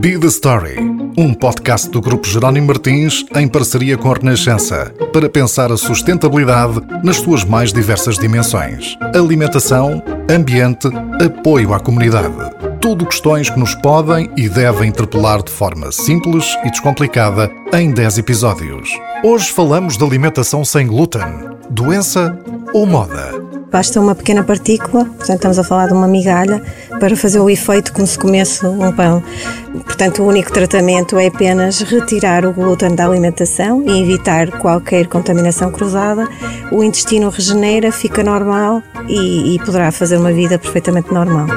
Be the Story, um podcast do Grupo Jerónimo Martins em parceria com a Renascença, para pensar a sustentabilidade nas suas mais diversas dimensões: alimentação, ambiente, apoio à comunidade. Tudo questões que nos podem e devem interpelar de forma simples e descomplicada em 10 episódios. Hoje falamos de alimentação sem glúten, doença ou moda. Basta uma pequena partícula, portanto estamos a falar de uma migalha, para fazer o efeito como se comesse um pão. Portanto, o único tratamento é apenas retirar o glúten da alimentação e evitar qualquer contaminação cruzada. O intestino regenera, fica normal e, e poderá fazer uma vida perfeitamente normal.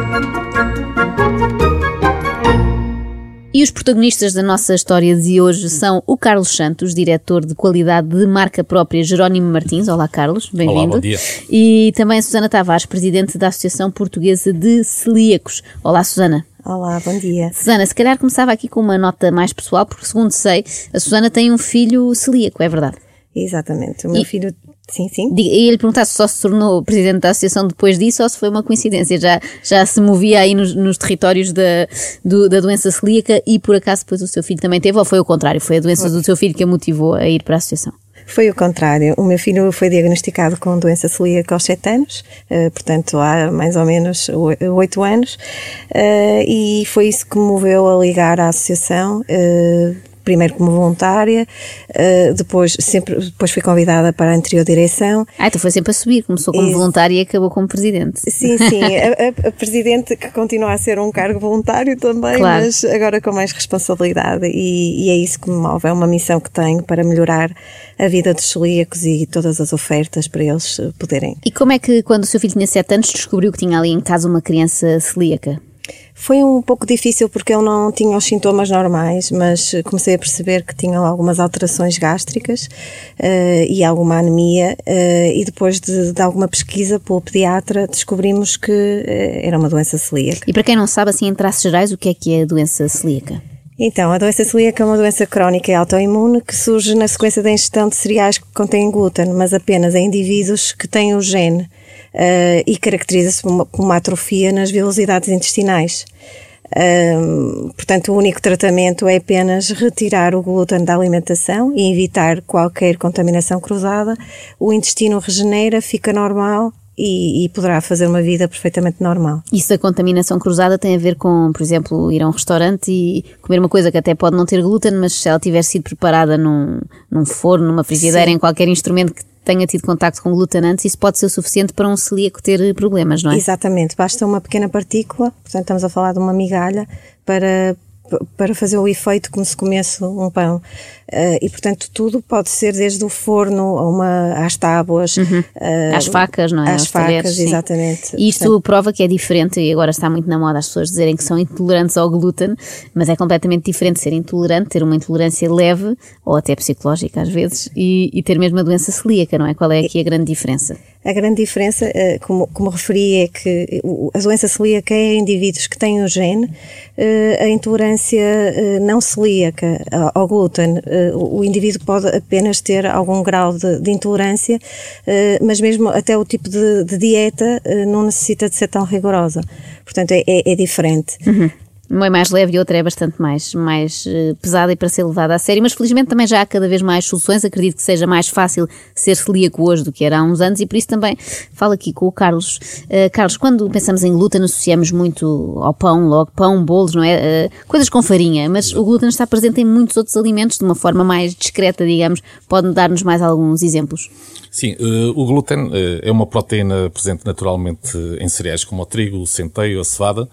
E os protagonistas da nossa história de hoje são o Carlos Santos, diretor de qualidade de marca própria Jerónimo Martins. Olá, Carlos, bem-vindo. Olá, bom dia. E também a Susana Tavares, presidente da Associação Portuguesa de Celíacos. Olá, Susana. Olá, bom dia. Susana, se calhar começava aqui com uma nota mais pessoal, porque segundo sei, a Susana tem um filho celíaco, é verdade? Exatamente. O meu E- filho. Sim, sim. E ele perguntar se só se tornou presidente da associação depois disso ou se foi uma coincidência. Já, já se movia aí nos, nos territórios da, do- da doença celíaca e por acaso depois o seu filho também teve, ou foi o contrário? Foi a doença do seu filho que a motivou a ir para a associação? Foi o contrário. O meu filho foi diagnosticado com doença celíaca aos 7 anos, eh, portanto há mais ou menos 8 anos, eh, e foi isso que me moveu a ligar à associação. Primeiro como voluntária, eh, depois, sempre, depois fui convidada para a anterior direção. Ah, então foi sempre a subir, começou como Isso. voluntária e acabou como presidente. Sim, sim, a, a- presidente que continua a ser um cargo voluntário também, Claro. mas agora com mais responsabilidade e, e é isso que me move, é uma missão que tenho para melhorar a vida dos celíacos e todas as ofertas para eles poderem. E como é que quando o seu filho tinha 7 anos descobriu que tinha ali em casa uma criança celíaca? Foi um pouco difícil porque ele não tinha os sintomas normais, mas comecei a perceber que tinha algumas alterações gástricas eh, e alguma anemia eh, e depois de, de alguma pesquisa pelo pediatra descobrimos que eh, era uma doença celíaca. E para quem não sabe, assim em traços gerais, o que é que é a doença celíaca? Então, a doença celíaca é uma doença crónica e autoimune que surge na sequência da ingestão de cereais que contêm glúten, mas apenas em indivíduos que têm o gene eh, e caracteriza-se por uma, por uma atrofia nas velocidades intestinais. Ahm, portanto, o único tratamento é apenas retirar o glúten da alimentação e evitar qualquer contaminação cruzada. O intestino regenera, fica normal e, e poderá fazer uma vida perfeitamente normal. Isso da contaminação cruzada tem a ver com, por exemplo, ir a um restaurante e comer uma coisa que até pode não ter glúten, mas se ela tiver sido preparada num, num forno, numa frigideira, Sim. em qualquer instrumento que tenha tido contacto com glúten antes, isso pode ser o suficiente para um celíaco ter problemas, não é? Exatamente, basta uma pequena partícula, portanto estamos a falar de uma migalha, para, para fazer o efeito como se comesse um pão. Eh, e portanto tudo pode ser desde o forno a uma, às tábuas, eh, Às facas, não é? Às talheres, facas, sim. exatamente. E isto prova que é diferente, e agora está muito na moda as pessoas dizerem que são intolerantes ao glúten, mas é completamente diferente ser intolerante, ter uma intolerância leve, ou até psicológica às vezes, e, e ter mesmo a doença celíaca, não é? Qual é aqui a grande diferença? A grande diferença, eh, como, como referi, é que a doença celíaca é em indivíduos que têm o gene, eh, a intolerância eh, não celíaca ao glúten. O indivíduo pode apenas ter algum grau de, de intolerância, mas mesmo até o tipo de, de dieta não necessita de ser tão rigorosa. Portanto, é, é- é diferente. Uma é mais leve e outra é bastante mais, mais eh, pesada e para ser levada a sério, mas felizmente também já há cada vez mais soluções. Acredito que seja mais fácil ser celíaco hoje do que era há uns anos e por isso também falo aqui com o Carlos. Eh, Carlos, quando pensamos em glúten, associamos muito ao pão, logo pão, bolos, não é? Eh, coisas com farinha, mas o glúten está presente em muitos outros alimentos de uma forma mais discreta, digamos. Pode dar-nos mais alguns exemplos? Sim, eh, o glúten é uma proteína presente naturalmente em cereais como o trigo, o centeio, a cevada,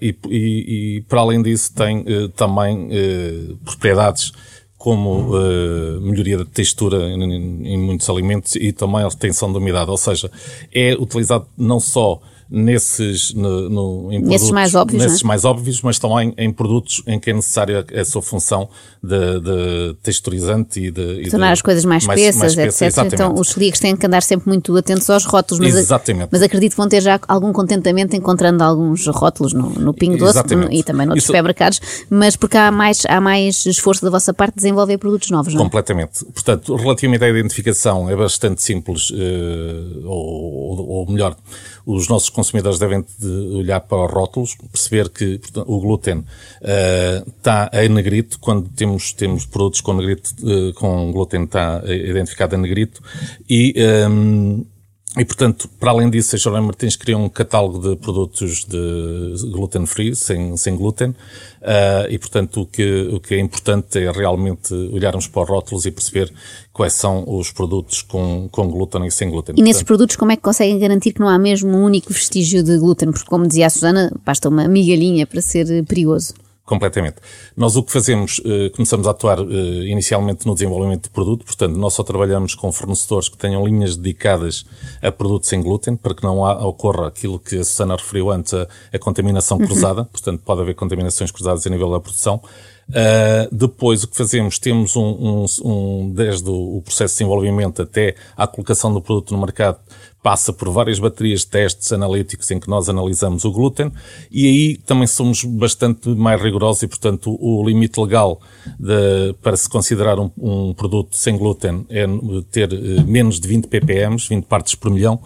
e, e- e, para além disso tem eh, também eh, propriedades como eh, melhoria da textura em, em muitos alimentos e também a retenção de umidade, ou seja, é utilizado não só nesses, no, no- em Nesses produtos- mais óbvios, nesses é? mais óbvios, mas também em produtos em que é necessária a sua função de, de texturizante e de... e tornar de- as coisas mais espessas, espessa, etc. Então os celíacos têm que andar sempre muito atentos aos rótulos, mas, Exatamente. mas acredito que vão ter já algum contentamento encontrando alguns rótulos no, no Pingo Doce no- e também noutros Isso- supermercados, mas porque há mais, há mais esforço da vossa parte de desenvolver produtos novos, não é? Completamente. Portanto, relativamente à identificação, é bastante simples, eh, ou- ou melhor, os nossos consumidores devem de olhar para os rótulos, perceber que portanto, o glúten uh, está em negrito, quando temos, temos produtos com negrito, uh, com glúten está identificado em negrito, e um, e, portanto, para além disso, a Jornal Martins criou um catálogo de produtos de gluten free, sem, sem glúten, uh, e, portanto, o que, o que é importante é realmente olharmos para os rótulos e perceber quais são os produtos com, com glúten e sem glúten. E nesses produtos, como é que conseguem garantir que não há mesmo um único vestígio de glúten? Porque, como dizia a Susana, basta uma migalhinha para ser perigoso. Completamente. Nós o que fazemos, eh, começamos a atuar eh, inicialmente no desenvolvimento de produto, portanto, nós só trabalhamos com fornecedores que tenham linhas dedicadas a produtos sem glúten, para que não ocorra aquilo que a Susana referiu antes, a, a contaminação uhum. cruzada, uhum. portanto, pode haver contaminações cruzadas a nível da produção. Uh, depois o que fazemos, temos um, um, um, desde o processo de desenvolvimento até à colocação do produto no mercado, passa por várias baterias de testes analíticos em que nós analisamos o glúten e aí também somos bastante mais rigorosos e, portanto, o limite legal de, para se considerar um, um, produto sem glúten é ter uh, menos de 20 ppm, 20 partes por milhão.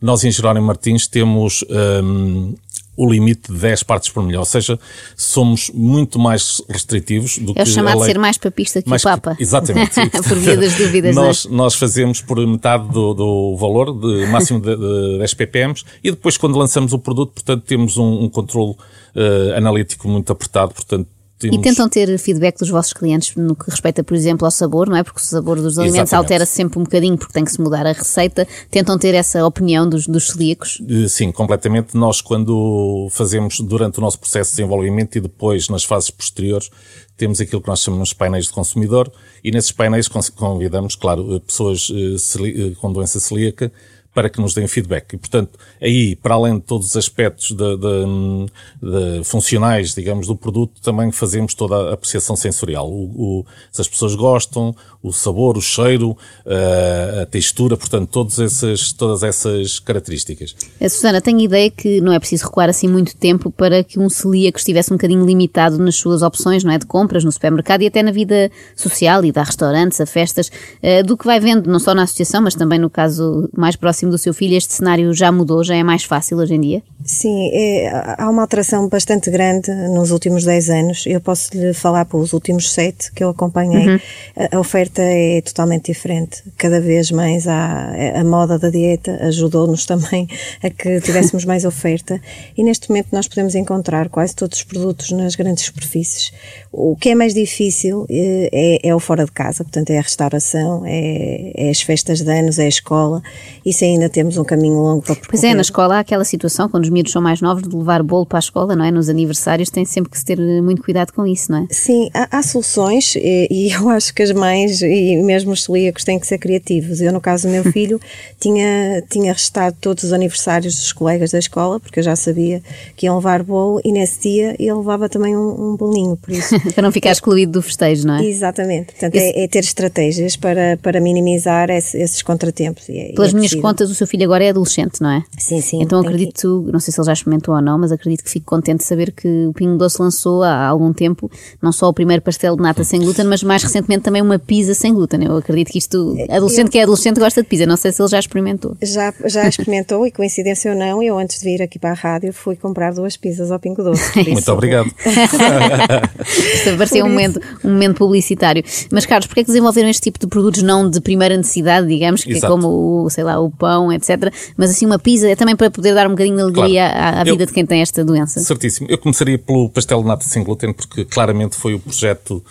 Nós em Jerónimo Martins temos um, o limite de 10 partes por milhão. Ou seja, somos muito mais restritivos do é que. É o chamado lei... ser mais papista que mais o Papa. Exatamente. por via das dúvidas. nós, é? nós fazemos por metade do, do valor, de máximo de, de 10 ppm, e depois, quando lançamos o produto, portanto, temos um, um controle uh, analítico muito apertado, portanto, temos... E tentam ter feedback dos vossos clientes no que respeita, por exemplo, ao sabor, não é? Porque o sabor dos alimentos altera-se sempre um bocadinho porque tem que se mudar a receita. Tentam ter essa opinião dos, dos celíacos? Eh, sim, completamente. Nós, quando fazemos durante o nosso processo de desenvolvimento e depois nas fases posteriores, temos aquilo que nós chamamos de painéis de consumidor e nesses painéis convidamos, claro, pessoas eh, eh, com doença celíaca para que nos deem feedback. E, portanto, aí, para além de todos os aspectos de, de, de funcionais, digamos, do produto, também fazemos toda a apreciação sensorial. O, o, se as pessoas gostam, o sabor, o cheiro, a, eh, a textura, portanto, todas essas, todas essas características. A Susana, tenho ideia que não é preciso recuar assim muito tempo para que um celíaco estivesse um bocadinho limitado nas suas opções, não é? De compras no supermercado e até na vida social e a restaurantes, a festas, uh, do que vai vendo, não só na associação, mas também no caso mais próximo próximo do seu filho, este cenário já mudou, já é mais fácil hoje em dia? Sim, é, há uma alteração bastante grande nos últimos 10 anos. Eu posso lhe falar para os últimos 7 que eu acompanhei. Uhum. A, a, oferta é totalmente diferente. Cada vez mais há, a moda da dieta ajudou-nos também a que tivéssemos mais oferta. E neste momento nós podemos encontrar quase todos os produtos nas grandes superfícies. O que é mais difícil é, é, é o fora de casa, portanto é a restauração, é, é as festas de anos, é a escola. Isso é ainda temos um caminho longo para percorrer. Pois é, na escola há aquela situação, quando os miúdos são mais novos, de levar bolo para a escola, não é? Nos aniversários tem sempre que se ter muito cuidado com isso, não é? Sim, há, há soluções e, e, eu acho que as mães e mesmo os celíacos têm que ser criativos. Eu, no caso do meu filho, tinha, tinha restado todos os aniversários dos colegas da escola, porque eu já sabia que iam levar bolo e nesse dia ele levava também um, um bolinho, por isso. para não ficar excluído do festejo, não é? Exatamente. Portanto, Esse... é, é, ter estratégias para, para minimizar esse, esses contratempos. E, é, Pelas é minhas contas, o seu filho agora é adolescente, não é? Sim, sim. Então acredito, que... não sei se ele já experimentou ou não, mas acredito que fico contente de saber que o Pingo Doce lançou há algum tempo não só o primeiro pastel de nata sem glúten, mas mais recentemente também uma pizza sem glúten. Eu acredito que isto, adolescente eu... que é adolescente gosta de pizza, não sei se ele já experimentou. Já, já experimentou e coincidência ou não, eu antes de vir aqui para a rádio fui comprar duas pizzas ao Pingo Doce. Muito obrigado. Isto parecia um momento, um momento publicitário. Mas Carlos, porquê é que desenvolveram este tipo de produtos não de primeira necessidade, digamos, que é Exato. é como o, sei lá, o pão, etc mas assim uma pizza é também para poder dar um bocadinho de alegria claro. à, à, vida Eu, de quem tem esta doença. Certíssimo. Eu começaria pelo pastel de nata sem glúten, porque claramente foi o projeto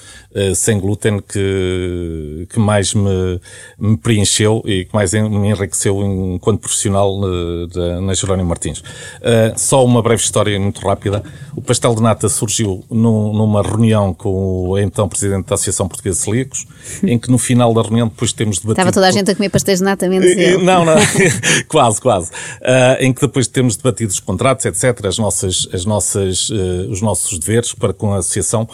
sem glúten que, que mais me, me, preencheu e que mais me enriqueceu enquanto profissional da, na Jerónimo Martins. Uh, só uma breve história muito rápida. O pastel de nata surgiu no, numa reunião com o então presidente da Associação Portuguesa de Celíacos, em que no final da reunião depois temos debatido... Estava toda a gente a comer pastéis de nata, menos eu. Não, não. quase, quase. Em que depois temos debatido os contratos, etc., as nossas, as nossas, os nossos deveres para com a associação.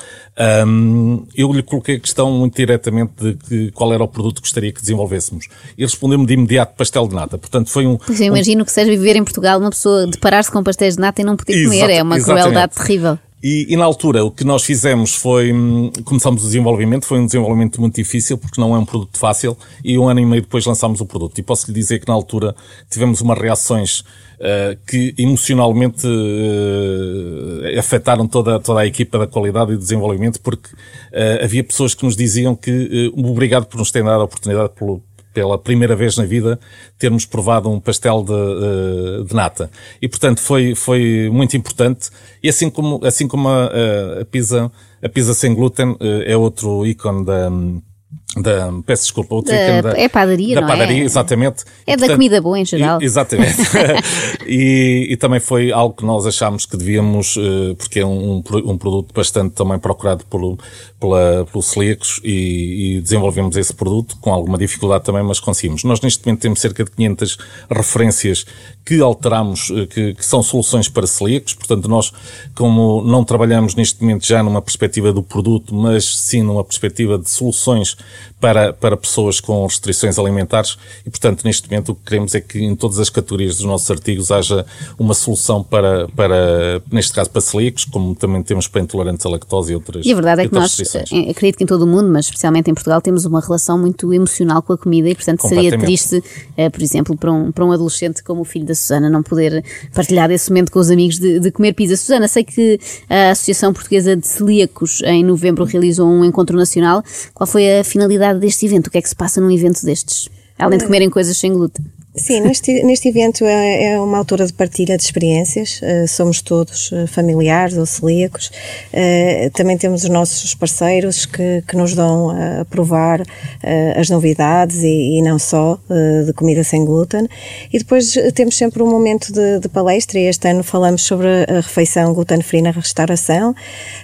Um, eu lhe coloquei a questão muito diretamente de que, qual era o produto que gostaria que desenvolvêssemos. E respondeu-me de imediato pastel de nata. Portanto, foi um. Pois eu imagino um... que seja viver em Portugal uma pessoa deparar-se com pastéis de nata e não poder comer. É uma exatamente. crueldade terrível. E, e, na altura o que nós fizemos foi, hum, começamos o desenvolvimento, foi um desenvolvimento muito difícil porque não é um produto fácil e um ano e meio depois lançámos o produto. E posso lhe dizer que na altura tivemos umas reações uh, que emocionalmente uh, afetaram toda, toda a equipa da qualidade e do desenvolvimento porque uh, havia pessoas que nos diziam que obrigado por nos terem dado a oportunidade pelo, pela primeira vez na vida, termos provado um pastel de, eh, de, nata. E, portanto, foi, foi muito importante. E assim como, assim como a, a pizza, a pizza sem glúten eh, é outro ícone da, da, peço desculpa, o da, da, é padaria, da não padaria, é? exatamente. É e, da comida boa em geral. E, exatamente. e, e, também foi algo que nós achámos que devíamos, eh, porque é um, um produto bastante também procurado pelo, pela, pelos celíacos e, e, desenvolvemos esse produto com alguma dificuldade também, mas conseguimos. Nós neste momento temos cerca de 500 referências que alteramos, eh, que, que são soluções para celíacos, portanto nós, como não trabalhamos neste momento já numa perspectiva do produto, mas sim numa perspectiva de soluções para, para pessoas com restrições alimentares e, portanto, neste momento o que queremos é que em todas as categorias dos nossos artigos haja uma solução para, para neste caso, para celíacos, como também temos para intolerantes à lactose e outras E a verdade é que nós, eh, acredito que em todo o mundo, mas especialmente em Portugal, temos uma relação muito emocional com a comida e, portanto, seria triste, eh, por exemplo, para um, para um adolescente como o filho da Susana não poder partilhar esse momento com os amigos de, de comer pizza. Susana, sei que a Associação Portuguesa de Celíacos em novembro realizou um encontro nacional. Qual foi a finalidade deste evento? O que é que se passa num evento destes? Além de comerem coisas sem glúten. Sim, neste, neste evento é, é, uma altura de partilha de experiências, uh, somos todos uh, familiares ou celíacos, uh, também temos os nossos parceiros que, que nos dão a provar as novidades e, e, não só de comida sem glúten. E depois temos sempre um momento de, de palestra e este ano falamos sobre a refeição gluten-free na restauração,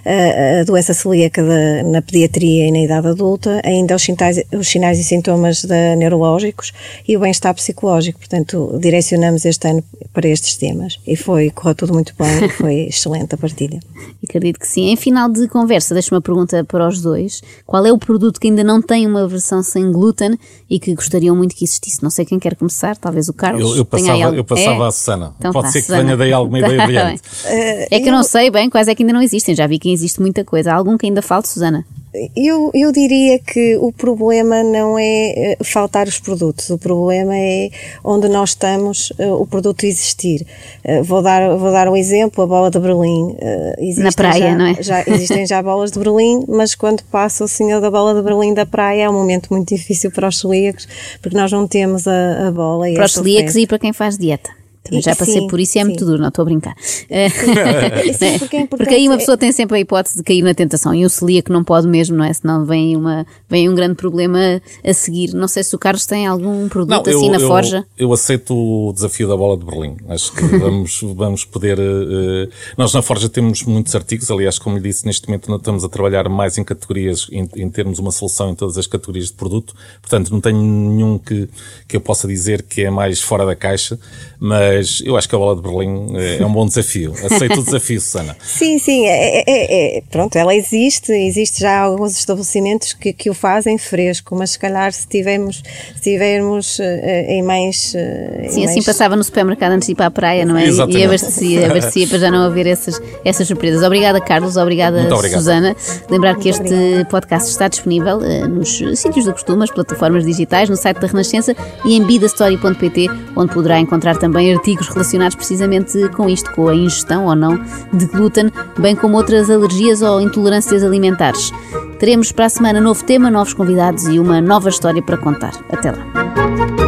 a doença celíaca de, na pediatria e na idade adulta, ainda os sinais, os sinais e sintomas de neurológicos e o bem-estar psicológico pedagógico, portanto, direcionamos este ano para estes temas e foi, correu tudo muito bem, foi excelente a partilha. Acredito que sim. Em final de conversa, deixo uma pergunta para os dois. Qual é o produto que ainda não tem uma versão sem glúten e que gostariam muito que existisse? Não sei quem quer começar, talvez o Carlos. Eu, eu passava, eu passava é? a Susana. Então, Pode ser que Susana. venha daí alguma ideia brilhante. é que eu não sei bem quais é que ainda não existem, já vi que existe muita coisa. Há algum que ainda falta, Susana? Eu, eu diria que o problema não é eh, faltar os produtos, o problema é onde nós estamos uh, o produto existir. Uh, vou, dar, vou dar um exemplo, a bola de Berlim. Uh, Na praia, já, não é? Já, existem já bolas de Berlim, mas quando passa o senhor da bola de Berlim da praia é um momento muito difícil para os celíacos, porque nós não temos a, a bola. para os celíacos e para quem faz dieta. Também já passei sim, por isso e é sim. muito duro, não estou a brincar. Sim, porque, é porque, aí uma pessoa tem sempre a hipótese de cair na tentação e o celíaco não pode mesmo, não é? Senão vem, uma, vem um grande problema a seguir. Não sei se o Carlos tem algum produto não, assim eu, na eu, forja. Eu aceito o desafio da bola de Berlim. Acho que vamos, vamos poder. Uh, nós na forja temos muitos artigos, aliás, como lhe disse, neste momento não estamos a trabalhar mais em categorias, em, em termos uma solução em todas as categorias de produto. Portanto, não tenho nenhum que, que eu possa dizer que é mais fora da caixa, mas eu acho que a bola de Berlim é, é um bom desafio. Aceito o desafio, Susana. Sim, sim, é, é, é, pronto, ela existe, existe já alguns estabelecimentos que, que o fazem fresco, mas se calhar se tivermos, se tivermos uh, em mais. Uh, sim, em assim mais... passava no supermercado antes de ir para a praia, não é? Exatamente. E abastecia, abastecia para já não haver essas, essas surpresas. Obrigada, Carlos, obrigada. Susana. Lembrar Muito que este obrigada. podcast está disponível uh, nos sítios do costume, as plataformas digitais, no site da Renascença e em bidastory.pt, onde poderá encontrar também artigos relacionados precisamente com isto, com a ingestão ou não de glúten, bem como outras alergias ou intolerâncias alimentares. Teremos para a semana novo tema, novos convidados e uma nova história para contar. Até lá.